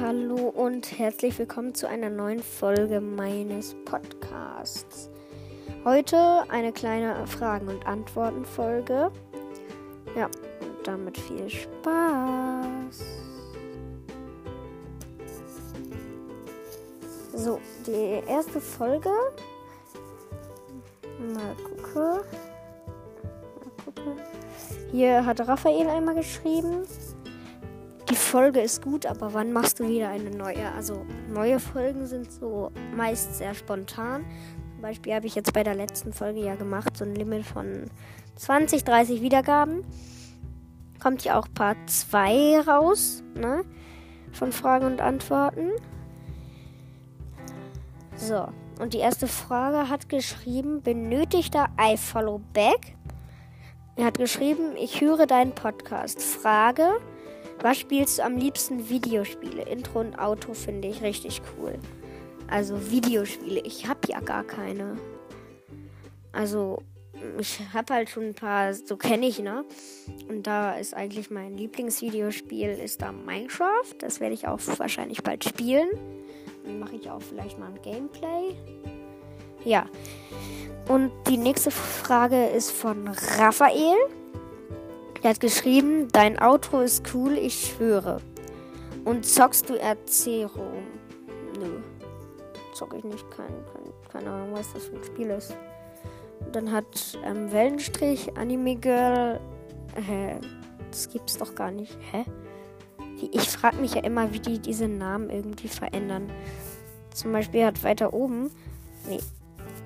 Hallo und herzlich willkommen zu einer neuen Folge meines Podcasts. Heute eine kleine Fragen- und Antworten-Folge. Ja, und damit viel Spaß. So, die erste Folge. Mal gucken. Mal gucken. Hier hat Raphael einmal geschrieben Folge ist gut, aber wann machst du wieder eine neue? Also neue Folgen sind so meist sehr spontan. Zum Beispiel habe ich jetzt bei der letzten Folge ja gemacht, so ein Limit von 20, 30 Wiedergaben. Kommt ja auch Part 2 raus, ne? Von Fragen und Antworten. So, und die erste Frage hat geschrieben, benötigter iFollow Back? Er hat geschrieben, ich höre deinen Podcast. Frage, was spielst du am liebsten? Videospiele. Intro und Auto finde ich richtig cool. Also Videospiele. Ich habe ja gar keine. Also ich habe halt schon ein paar, so kenne ich, ne? Und da ist eigentlich mein Lieblingsvideospiel ist da Minecraft. Das werde ich auch wahrscheinlich bald spielen. Dann mache ich auch vielleicht mal ein Gameplay. Ja. Und die nächste Frage ist von Raphael. Er hat geschrieben, dein Auto ist cool, ich schwöre. Und zockst du Erzero? Nö. Zock ich nicht. Kein, kein, keine Ahnung, was das für ein Spiel ist. Und dann hat ähm, Wellenstrich, Anime Girl. Hä? Das gibt's doch gar nicht. Hä? Ich frage mich ja immer, wie die diese Namen irgendwie verändern. Zum Beispiel hat weiter oben. Nee.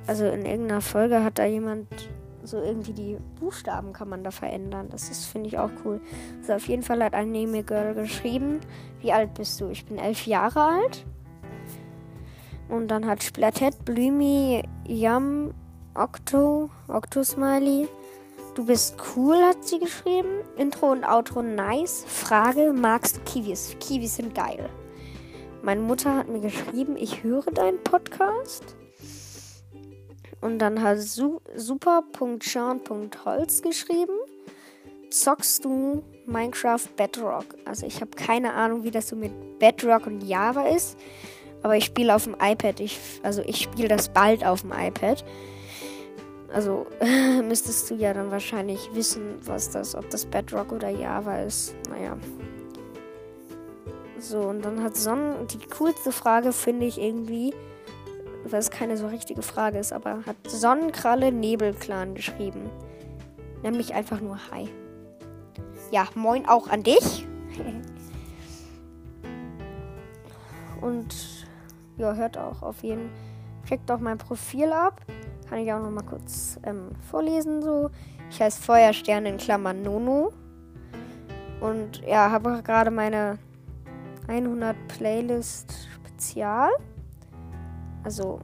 Also in irgendeiner Folge hat da jemand so irgendwie die Buchstaben kann man da verändern. Das ist, finde ich, auch cool. Also auf jeden Fall hat Anime Girl geschrieben, wie alt bist du? Ich bin elf Jahre alt. Und dann hat Splatett, Blümi, Yam, Octo, Octo Smiley. Du bist cool, hat sie geschrieben. Intro und Outro nice. Frage, magst du Kiwis? Kiwis sind geil. Meine Mutter hat mir geschrieben, ich höre deinen Podcast. Und dann hat su super.sean.holz geschrieben. Zockst du Minecraft Bedrock? Also ich habe keine Ahnung, wie das so mit Bedrock und Java ist. Aber ich spiele auf dem iPad. Ich, also ich spiele das bald auf dem iPad. Also müsstest du ja dann wahrscheinlich wissen, was das, ob das Bedrock oder Java ist. Naja. So, und dann hat Sonnen. Die coolste Frage finde ich irgendwie was keine so richtige Frage ist, aber hat Sonnenkralle Nebelclan geschrieben. Nämlich einfach nur Hi. Ja, moin auch an dich. Und ja, hört auch auf jeden Fall. Checkt auch mein Profil ab. Kann ich auch noch mal kurz ähm, vorlesen so. Ich heiße Feuerstern in Klammern Nono. Und ja, habe gerade meine 100 Playlist Spezial. Also,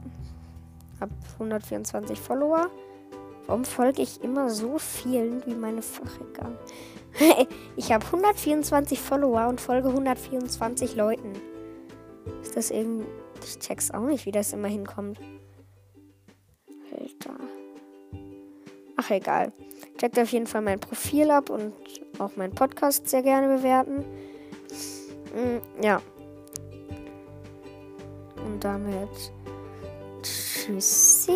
habe 124 Follower. Warum folge ich immer so vielen wie meine Fachiger? ich habe 124 Follower und folge 124 Leuten. Ist das irgendwie. Ich check's auch nicht, wie das immer hinkommt. Alter. Ach, egal. Checkt auf jeden Fall mein Profil ab und auch meinen Podcast sehr gerne bewerten. Mm, ja. Und damit to see.